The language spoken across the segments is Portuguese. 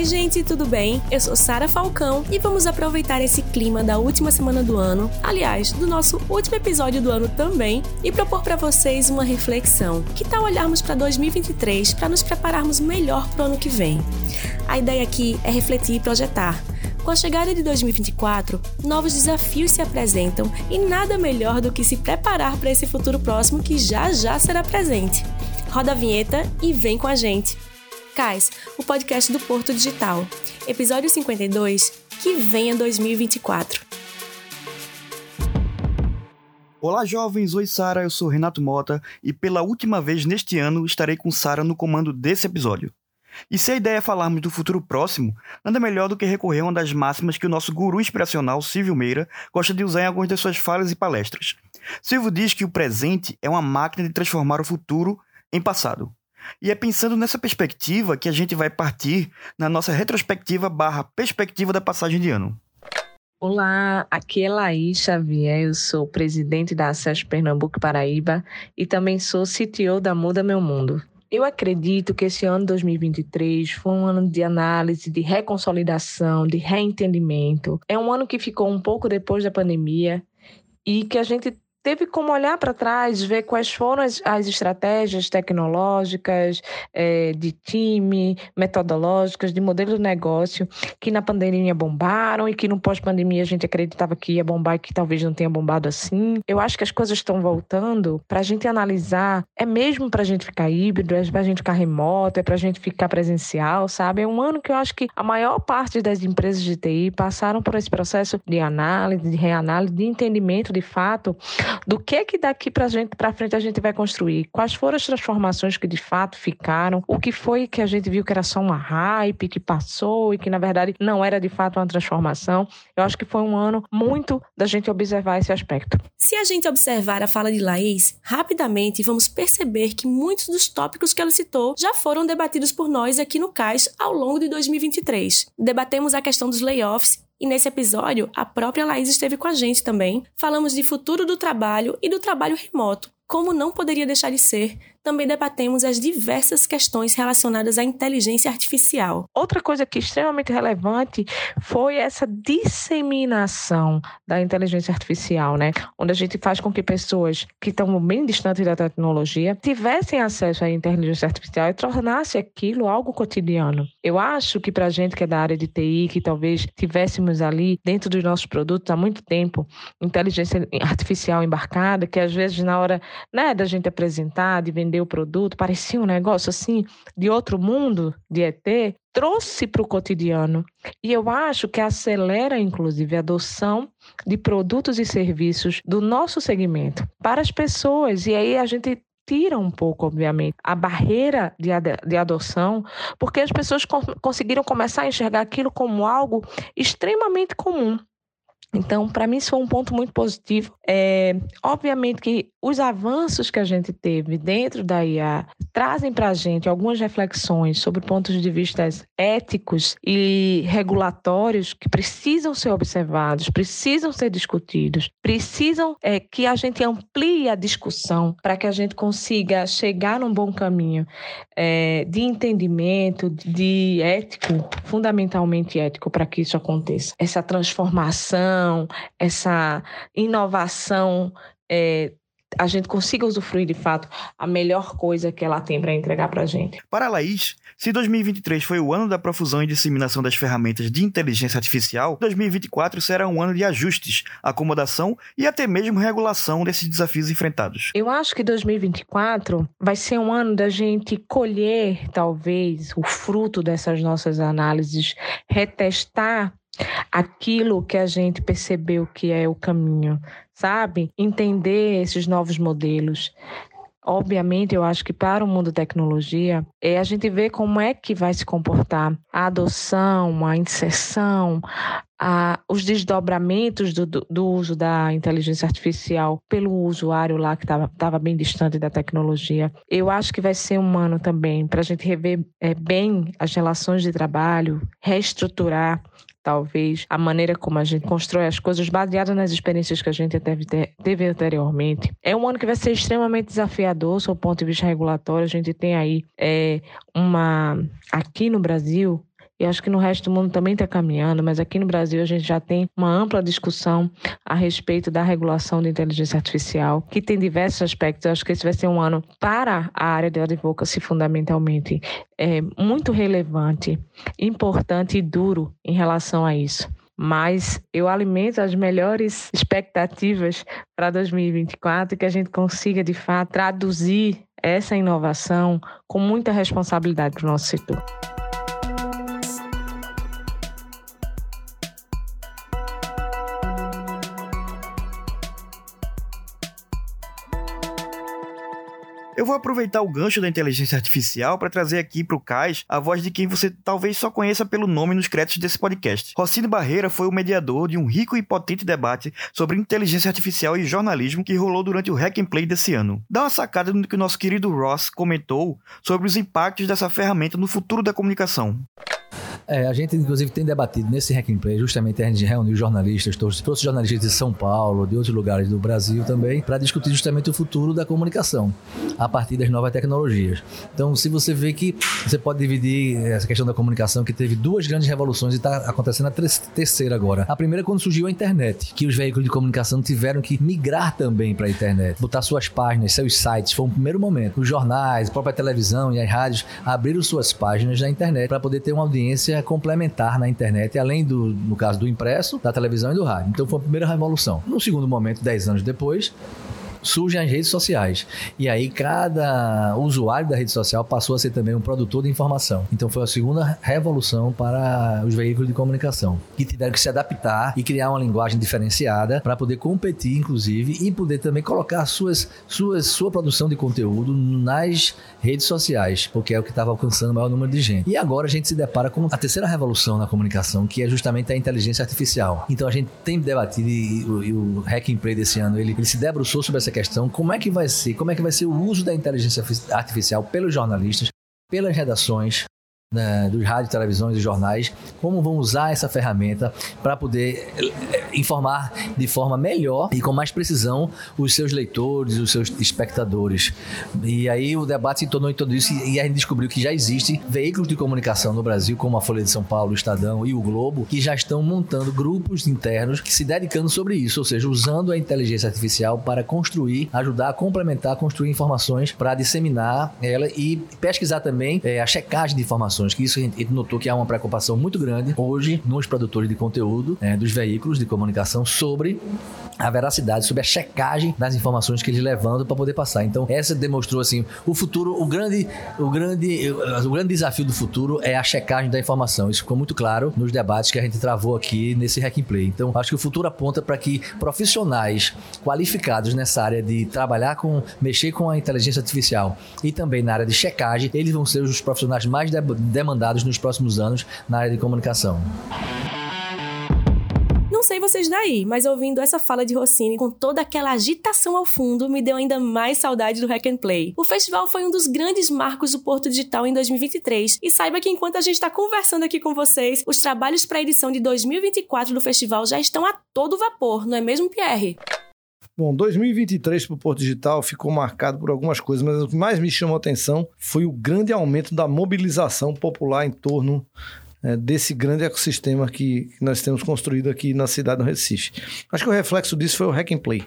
Oi, gente, tudo bem? Eu sou Sara Falcão e vamos aproveitar esse clima da última semana do ano, aliás, do nosso último episódio do ano também, e propor para vocês uma reflexão. Que tal olharmos para 2023 para nos prepararmos melhor para o ano que vem? A ideia aqui é refletir e projetar. Com a chegada de 2024, novos desafios se apresentam e nada melhor do que se preparar para esse futuro próximo que já já será presente. Roda a vinheta e vem com a gente! O podcast do Porto Digital. Episódio 52, que venha 2024. Olá, jovens! Oi, Sara. Eu sou Renato Mota e pela última vez neste ano estarei com Sara no comando desse episódio. E se a ideia é falarmos do futuro próximo, nada melhor do que recorrer a uma das máximas que o nosso guru inspiracional, Silvio Meira, gosta de usar em algumas de suas falas e palestras. Silvio diz que o presente é uma máquina de transformar o futuro em passado. E é pensando nessa perspectiva que a gente vai partir na nossa retrospectiva barra perspectiva da passagem de ano. Olá, aqui é Laís Xavier, eu sou presidente da Acesso Pernambuco Paraíba e também sou CTO da Muda Meu Mundo. Eu acredito que esse ano 2023 foi um ano de análise, de reconsolidação, de reentendimento. É um ano que ficou um pouco depois da pandemia e que a gente teve como olhar para trás, ver quais foram as, as estratégias tecnológicas, é, de time, metodológicas, de modelo de negócio que na pandemia bombaram e que no pós-pandemia a gente acreditava que ia bombar e que talvez não tenha bombado assim. Eu acho que as coisas estão voltando para a gente analisar. É mesmo para a gente ficar híbrido, é para a gente ficar remoto, é para a gente ficar presencial, sabe? É um ano que eu acho que a maior parte das empresas de TI passaram por esse processo de análise, de reanálise, de entendimento de fato do que que daqui para gente para frente a gente vai construir, quais foram as transformações que de fato ficaram, o que foi que a gente viu que era só uma hype que passou e que na verdade não era de fato uma transformação. Eu acho que foi um ano muito da gente observar esse aspecto. Se a gente observar a fala de Laís, rapidamente vamos perceber que muitos dos tópicos que ela citou já foram debatidos por nós aqui no CAIS ao longo de 2023. Debatemos a questão dos layoffs e nesse episódio, a própria Laís esteve com a gente também. Falamos de futuro do trabalho e do trabalho remoto, como não poderia deixar de ser, também debatemos as diversas questões relacionadas à inteligência artificial. Outra coisa que é extremamente relevante foi essa disseminação da inteligência artificial, né? Onde a gente faz com que pessoas que estão bem distantes da tecnologia tivessem acesso à inteligência artificial e tornasse aquilo algo cotidiano. Eu acho que para a gente que é da área de TI, que talvez tivéssemos ali dentro dos nossos produtos há muito tempo inteligência artificial embarcada, que às vezes na hora né, da gente apresentar, de vender o produto, parecia um negócio assim de outro mundo, de ET, trouxe para o cotidiano. E eu acho que acelera, inclusive, a adoção de produtos e serviços do nosso segmento para as pessoas. E aí a gente tira um pouco, obviamente, a barreira de, ad de adoção, porque as pessoas conseguiram começar a enxergar aquilo como algo extremamente comum. Então, para mim, isso foi um ponto muito positivo. É, obviamente que os avanços que a gente teve dentro da IA trazem para a gente algumas reflexões sobre pontos de vista éticos e regulatórios que precisam ser observados, precisam ser discutidos, precisam é, que a gente amplie a discussão para que a gente consiga chegar num bom caminho é, de entendimento, de ético, fundamentalmente ético, para que isso aconteça. Essa transformação essa inovação é, a gente consiga usufruir de fato a melhor coisa que ela tem para entregar para a gente. Para a Laís, se 2023 foi o ano da profusão e disseminação das ferramentas de inteligência artificial, 2024 será um ano de ajustes, acomodação e até mesmo regulação desses desafios enfrentados. Eu acho que 2024 vai ser um ano da gente colher, talvez, o fruto dessas nossas análises, retestar aquilo que a gente percebeu que é o caminho, sabe? Entender esses novos modelos. Obviamente, eu acho que para o mundo tecnologia, é a gente ver como é que vai se comportar a adoção, a inserção, a, os desdobramentos do, do, do, uso da inteligência artificial pelo usuário lá que estava bem distante da tecnologia. Eu acho que vai ser um ano também para a gente rever é, bem as relações de trabalho, reestruturar talvez a maneira como a gente constrói as coisas baseada nas experiências que a gente teve, teve anteriormente. É um ano que vai ser extremamente desafiador sob o ponto de vista regulatório. A gente tem aí é, uma aqui no Brasil e acho que no resto do mundo também está caminhando, mas aqui no Brasil a gente já tem uma ampla discussão a respeito da regulação da inteligência artificial, que tem diversos aspectos. Eu acho que esse vai ser um ano para a área de advocacy fundamentalmente é, muito relevante, importante e duro em relação a isso mas eu alimento as melhores expectativas para 2024 que a gente consiga de fato traduzir essa inovação com muita responsabilidade para o nosso setor. Eu vou aproveitar o gancho da inteligência artificial para trazer aqui para o Cais a voz de quem você talvez só conheça pelo nome nos créditos desse podcast. Rocine Barreira foi o mediador de um rico e potente debate sobre inteligência artificial e jornalismo que rolou durante o Hack and Play desse ano. Dá uma sacada no que o nosso querido Ross comentou sobre os impactos dessa ferramenta no futuro da comunicação. É, a gente, inclusive, tem debatido nesse Hack and Play, justamente a gente reuniu jornalistas, os jornalistas de São Paulo, de outros lugares do Brasil também, para discutir justamente o futuro da comunicação, a partir das novas tecnologias. Então, se você vê que você pode dividir essa questão da comunicação, que teve duas grandes revoluções e está acontecendo a terceira agora. A primeira é quando surgiu a internet, que os veículos de comunicação tiveram que migrar também para a internet, botar suas páginas, seus sites, foi um primeiro momento. Os jornais, a própria televisão e as rádios abriram suas páginas na internet para poder ter uma audiência complementar na internet, além do, no caso do impresso, da televisão e do rádio. Então foi a primeira revolução. No segundo momento, dez anos depois, surgem as redes sociais. E aí cada usuário da rede social passou a ser também um produtor de informação. Então foi a segunda revolução para os veículos de comunicação, que tiveram que se adaptar e criar uma linguagem diferenciada para poder competir, inclusive, e poder também colocar suas, suas, sua produção de conteúdo nas redes sociais, porque é o que estava alcançando o maior número de gente. E agora a gente se depara com a terceira revolução na comunicação, que é justamente a inteligência artificial. Então a gente tem debatido e, o, e o Play desse ano, ele, ele se debruçou sobre essa essa questão, como é que vai ser, como é que vai ser o uso da inteligência artificial pelos jornalistas, pelas redações, né, dos rádios, televisões e jornais, como vão usar essa ferramenta para poder eh, informar de forma melhor e com mais precisão os seus leitores, os seus espectadores. E aí o debate se tornou em tudo isso e a gente descobriu que já existe veículos de comunicação no Brasil, como a Folha de São Paulo, o Estadão e o Globo, que já estão montando grupos internos que se dedicando sobre isso, ou seja, usando a inteligência artificial para construir, ajudar a complementar, construir informações para disseminar ela e pesquisar também é, a checagem de informações informações, que isso a gente notou que há uma preocupação muito grande hoje nos produtores de conteúdo é, dos veículos de comunicação sobre a veracidade, sobre a checagem das informações que eles levantam para poder passar. Então, essa demonstrou assim, o futuro, o grande, o grande, o grande desafio do futuro é a checagem da informação. Isso ficou muito claro nos debates que a gente travou aqui nesse Hack and Play. Então, acho que o futuro aponta para que profissionais qualificados nessa área de trabalhar com, mexer com a inteligência artificial e também na área de checagem, eles vão ser os profissionais mais demandados nos próximos anos na área de comunicação. Não sei vocês daí, mas ouvindo essa fala de Rossini com toda aquela agitação ao fundo, me deu ainda mais saudade do Hack and Play. O festival foi um dos grandes marcos do Porto Digital em 2023 e saiba que enquanto a gente está conversando aqui com vocês, os trabalhos para a edição de 2024 do festival já estão a todo vapor, não é mesmo, Pierre? Bom, 2023 para o Porto Digital ficou marcado por algumas coisas, mas o que mais me chamou a atenção foi o grande aumento da mobilização popular em torno é, desse grande ecossistema que, nós temos construído aqui na cidade do Recife. Acho que o reflexo disso foi o Hack and Play.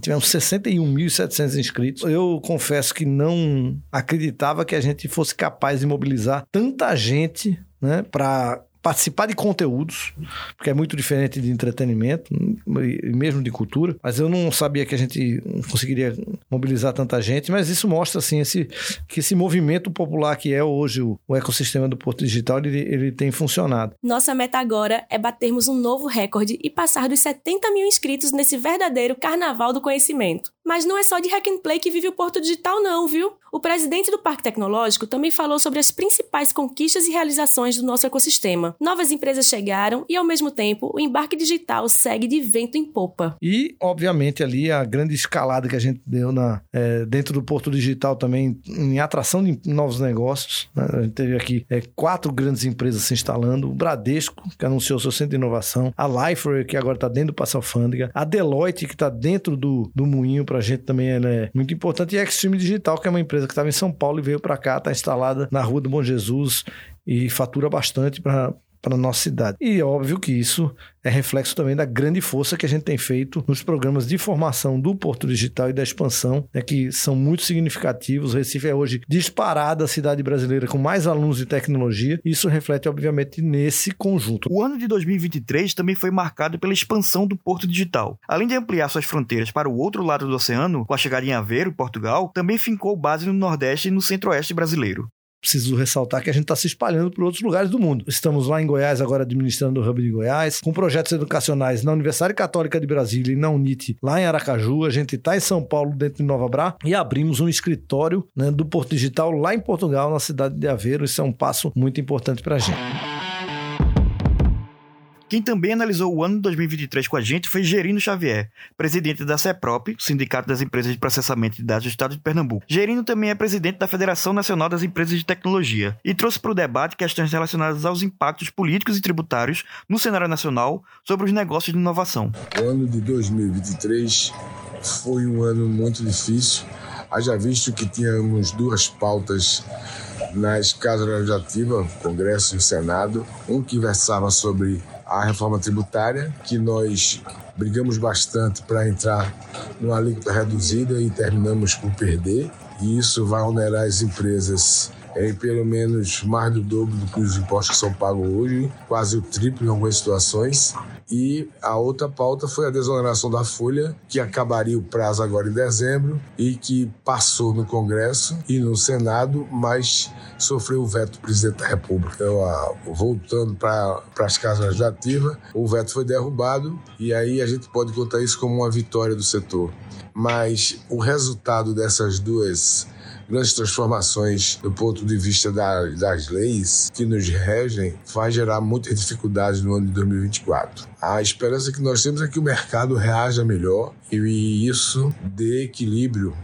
Tivemos 61.700 inscritos. Eu confesso que não acreditava que a gente fosse capaz de mobilizar tanta gente né, para participar de conteúdos, porque é muito diferente de entretenimento e mesmo de cultura, mas eu não sabia que a gente conseguiria mobilizar tanta gente, mas isso mostra assim esse que esse movimento popular que é hoje o, o ecossistema do Porto Digital, ele, ele tem funcionado. Nossa meta agora é batermos um novo recorde e passar dos 70 mil inscritos nesse verdadeiro carnaval do conhecimento. Mas não é só de hack and play que vive o Porto Digital não, viu? O presidente do Parque Tecnológico também falou sobre as principais conquistas e realizações do nosso ecossistema. Novas empresas chegaram e, ao mesmo tempo, o embarque digital segue de vento em popa. E, obviamente, ali a grande escalada que a gente deu na, é, dentro do Porto Digital também em atração de novos negócios. Né? A gente teve aqui é, quatro grandes empresas se instalando. O Bradesco, que anunciou seu centro de inovação. A Liferay, que agora está dentro do Passa Alfândega. A Deloitte, que está dentro do, do Moinho para a gente também é muito importante. E a Extreme Digital, que é uma empresa que estava em São Paulo e veio para cá, está instalada na Rua do Bom Jesus e fatura bastante para para nossa cidade. E é óbvio que isso é reflexo também da grande força que a gente tem feito nos programas de formação do Porto Digital e da expansão, né, que são muito significativos. O Recife é hoje disparada a cidade brasileira com mais alunos de tecnologia. Isso reflete, obviamente, nesse conjunto. O ano de 2023 também foi marcado pela expansão do Porto Digital. Além de ampliar suas fronteiras para o outro lado do oceano, com a chegada em Aveiro, Portugal, também fincou base no Nordeste e no Centro-Oeste brasileiro preciso ressaltar que a gente está se espalhando por outros lugares do mundo. Estamos lá em Goiás, agora administrando o Hub de Goiás, com projetos educacionais na Universidade Católica de Brasília e na UNIT, lá em Aracaju. A gente está em São Paulo, dentro de Nova Bra, e abrimos um escritório né, do Porto Digital lá em Portugal, na cidade de Aveiro. Isso é um passo muito importante para a gente. Quem também analisou o ano de 2023 com a gente foi Gerino Xavier, presidente da CEPROP, Sindicato das Empresas de Processamento de Dados do Estado de Pernambuco. Gerino também é presidente da Federação Nacional das Empresas de Tecnologia e trouxe para o debate questões relacionadas aos impactos políticos e tributários no cenário nacional sobre os negócios de inovação. O ano de 2023 foi um ano muito difícil, haja visto que tínhamos duas pautas nas casas legislativas, Congresso e Senado, um que versava sobre a reforma tributária, que nós brigamos bastante para entrar numa alíquota reduzida e terminamos por perder. E isso vai onerar as empresas em pelo menos mais do dobro do que os impostos que são pagos hoje, quase o triplo em algumas situações. E a outra pauta foi a desoneração da folha, que acabaria o prazo agora em dezembro e que passou no Congresso e no Senado, mas sofreu o veto do presidente da República. Então, voltando para as casas legislativas, o veto foi derrubado e aí a gente pode contar isso como uma vitória do setor. Mas o resultado dessas duas grandes transformações do ponto de vista da, das leis que nos regem vai gerar muitas dificuldades no ano de 2024. A esperança que nós temos é que o mercado reaja melhor e isso dê equilíbrio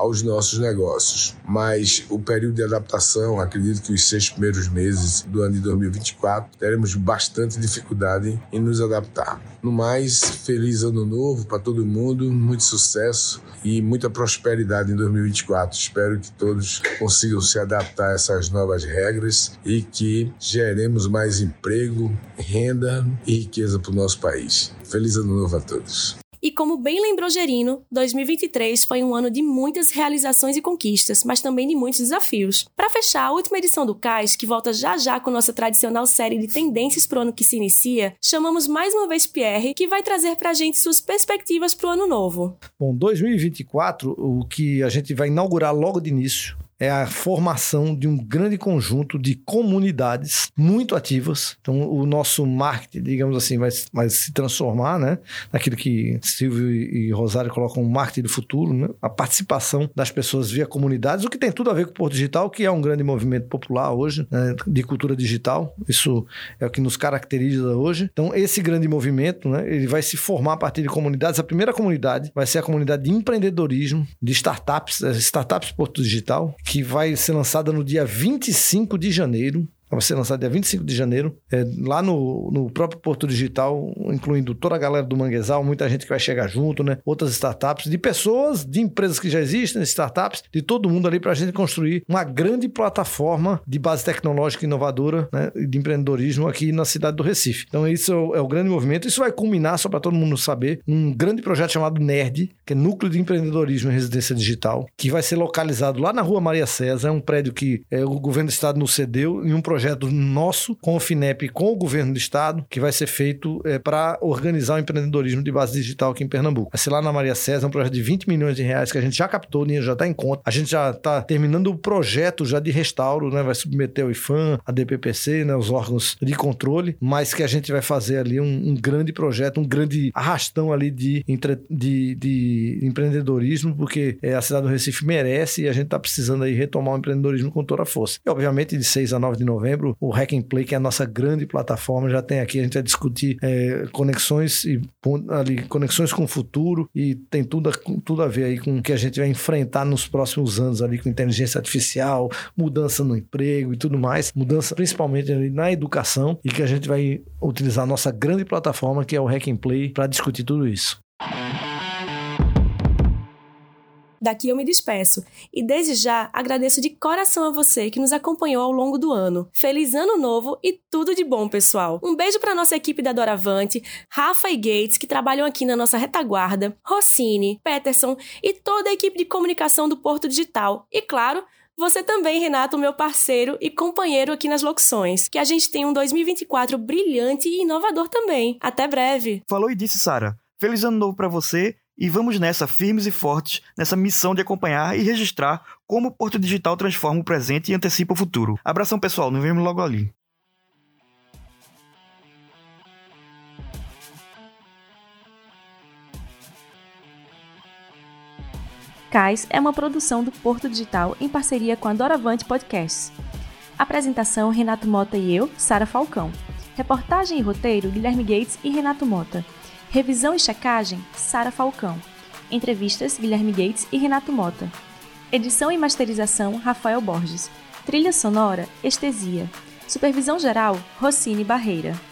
aos nossos negócios. Mas o período de adaptação, acredito que os seis primeiros meses do ano de 2024, teremos bastante dificuldade em nos adaptar. No mais, feliz ano novo para todo mundo, muito sucesso e muita prosperidade em 2024. Espero que todos consigam se adaptar a essas novas regras e que geremos mais emprego, renda e riqueza para o nosso país. Feliz ano novo a todos. E como bem lembrou Gerino, 2023 foi um ano de muitas realizações e conquistas, mas também de muitos desafios. Para fechar, a última edição do CAIS, que volta já já com nossa tradicional série de tendências para o ano que se inicia, chamamos mais uma vez Pierre, que vai trazer para a gente suas perspectivas para o ano novo. Bom, 2024, o que a gente vai inaugurar logo de início é a formação de um grande conjunto de comunidades muito ativas. Então, o nosso marketing, digamos assim, vai, vai se transformar, né? Naquilo que Silvio e Rosário colocam o marketing do futuro, né? A participação das pessoas via comunidades, o que tem tudo a ver com o Porto Digital, que é um grande movimento popular hoje, né? de cultura digital. Isso é o que nos caracteriza hoje. Então, esse grande movimento, né? Ele vai se formar a partir de comunidades. A primeira comunidade vai ser a comunidade de empreendedorismo, de startups, eh, startups Porto Digital, que vai ser lançada no dia 25 de janeiro vai ser lançado dia 25 de janeiro, é, lá no, no próprio Porto Digital, incluindo toda a galera do Manguezal, muita gente que vai chegar junto, né? Outras startups, de pessoas, de empresas que já existem, startups, de todo mundo ali para a gente construir uma grande plataforma de base tecnológica inovadora né? de empreendedorismo aqui na cidade do Recife. Então, isso é o, é o grande movimento. Isso vai culminar, só para todo mundo saber, um grande projeto chamado NERD, que é Núcleo de Empreendedorismo em Residência Digital, que vai ser localizado lá na Rua Maria César. É um prédio que é, o governo do estado nos cedeu em um projeto projeto nosso com o FINEP com o governo do estado, que vai ser feito é, para organizar o empreendedorismo de base digital aqui em Pernambuco. Vai ser lá na Maria César, um projeto de 20 milhões de reais que a gente já captou, já está em conta. A gente já está terminando o projeto já de restauro, né? Vai submeter ao IFAM, a DPPC, né? Os órgãos de controle, mas que a gente vai fazer ali um, um grande projeto, um grande arrastão ali de, de, de empreendedorismo, porque é, a cidade do Recife merece e a gente está precisando aí retomar o empreendedorismo com toda a força. E, obviamente, de 6 a 9 de novembro, novembro, o Hack and Play, que é a nossa grande plataforma, já tem aqui, a gente vai discutir é, conexões e ali, conexões com o futuro e tem tudo, tudo a ver aí com o que a gente vai enfrentar nos próximos anos ali com inteligência artificial, mudança no emprego e tudo mais, mudança principalmente ali na educação e que a gente vai utilizar a nossa grande plataforma que é o Hack and Play para discutir tudo isso. Daqui eu me despeço e desde já agradeço de coração a você que nos acompanhou ao longo do ano. Feliz ano novo e tudo de bom, pessoal. Um beijo para nossa equipe da Doravante, Rafa e Gates que trabalham aqui na nossa retaguarda, Rossini, Peterson e toda a equipe de comunicação do Porto Digital. E claro, você também, Renato, meu parceiro e companheiro aqui nas locuções. Que a gente tenha um 2024 brilhante e inovador também. Até breve. Falou e disse, Sara. Feliz ano novo para você e vamos nessa, firmes e fortes, nessa missão de acompanhar e registrar como o Porto Digital transforma o presente e antecipa o futuro. Abração, pessoal. Nos vemos logo ali. Cais é uma produção do Porto Digital em parceria com a Doravante Podcasts. Apresentação: Renato Mota e eu, Sara Falcão. Reportagem e roteiro: Guilherme Gates e Renato Mota. Revisão e checagem: Sara Falcão. Entrevistas: Guilherme Gates e Renato Mota. Edição e masterização: Rafael Borges. Trilha sonora: Estesia. Supervisão geral: Rossini Barreira.